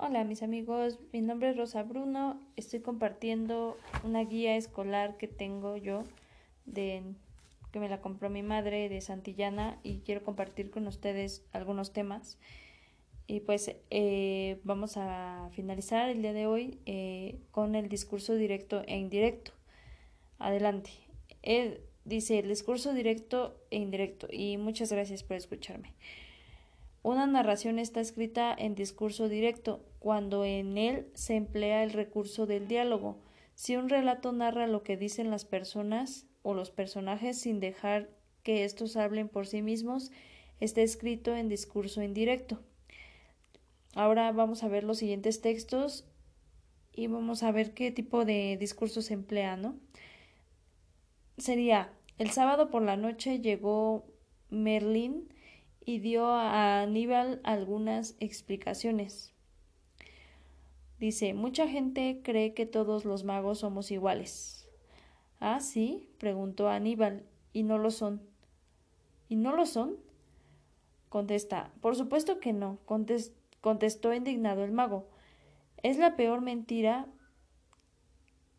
Hola mis amigos, mi nombre es Rosa Bruno, estoy compartiendo una guía escolar que tengo yo que me la compró mi madre de Santillana y quiero compartir con ustedes algunos temas. Y pues eh, vamos a finalizar el día de hoy eh, con el discurso directo e indirecto. Adelante. Dice el discurso directo e indirecto y muchas gracias por escucharme. Una narración está escrita en discurso directo, cuando en él se emplea el recurso del diálogo. Si un relato narra lo que dicen las personas o los personajes sin dejar que éstos hablen por sí mismos, está escrito en discurso indirecto. Ahora vamos a ver los siguientes textos y vamos a ver qué tipo de discurso se emplea, ¿no? Sería, el sábado por la noche llegó Merlín y dio a Aníbal algunas explicaciones. Dice, mucha gente cree que todos los magos somos iguales. Ah, sí, preguntó Aníbal, y no lo son. ¿Y no lo son? Contesta, por supuesto que no, contestó indignado el mago. Es la peor mentira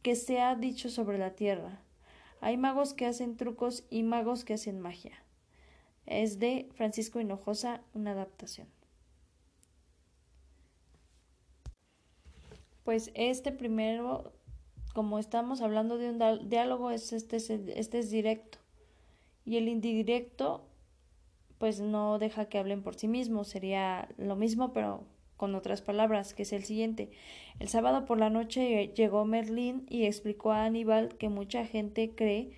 que se ha dicho sobre la tierra. Hay magos que hacen trucos y magos que hacen magia es de Francisco Hinojosa, una adaptación. Pues este primero, como estamos hablando de un diálogo, es este, este es directo. Y el indirecto, pues no deja que hablen por sí mismos. Sería lo mismo, pero con otras palabras, que es el siguiente. El sábado por la noche llegó Merlín y explicó a Aníbal que mucha gente cree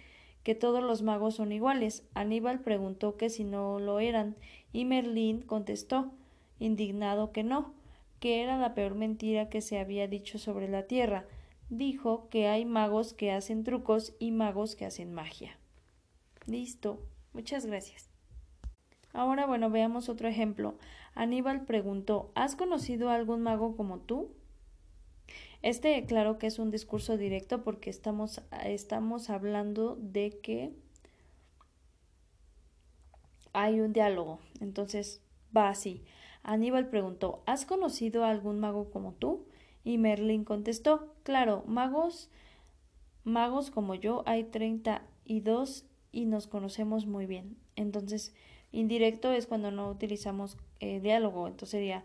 que todos los magos son iguales. Aníbal preguntó que si no lo eran, y Merlín contestó, indignado que no, que era la peor mentira que se había dicho sobre la tierra. Dijo que hay magos que hacen trucos y magos que hacen magia. Listo. Muchas gracias. Ahora, bueno, veamos otro ejemplo. Aníbal preguntó ¿Has conocido a algún mago como tú? Este, claro que es un discurso directo porque estamos, estamos hablando de que hay un diálogo. Entonces va así. Aníbal preguntó ¿Has conocido a algún mago como tú? Y Merlín contestó Claro, magos, magos como yo hay treinta y dos y nos conocemos muy bien. Entonces, indirecto es cuando no utilizamos eh, diálogo. Entonces sería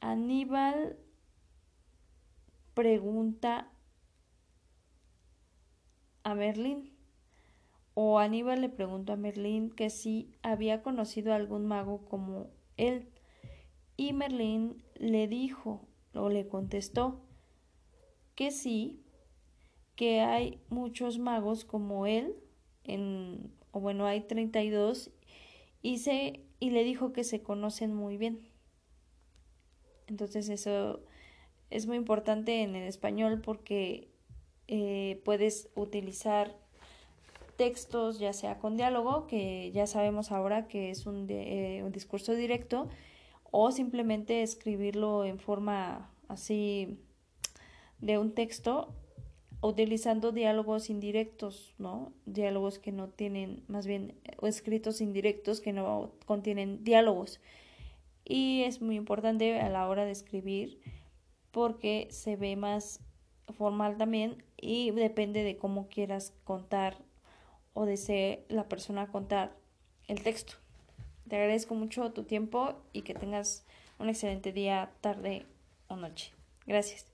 Aníbal pregunta a Merlín. O Aníbal le preguntó a Merlín que si había conocido a algún mago como él. Y Merlín le dijo o le contestó que sí, que hay muchos magos como él, en, o bueno, hay 32, y, se, y le dijo que se conocen muy bien. Entonces eso es muy importante en el español porque eh, puedes utilizar textos ya sea con diálogo, que ya sabemos ahora que es un, eh, un discurso directo, o simplemente escribirlo en forma así de un texto utilizando diálogos indirectos, ¿no? Diálogos que no tienen, más bien, escritos indirectos que no contienen diálogos. Y es muy importante a la hora de escribir porque se ve más formal también y depende de cómo quieras contar o desee la persona contar el texto. Te agradezco mucho tu tiempo y que tengas un excelente día, tarde o noche. Gracias.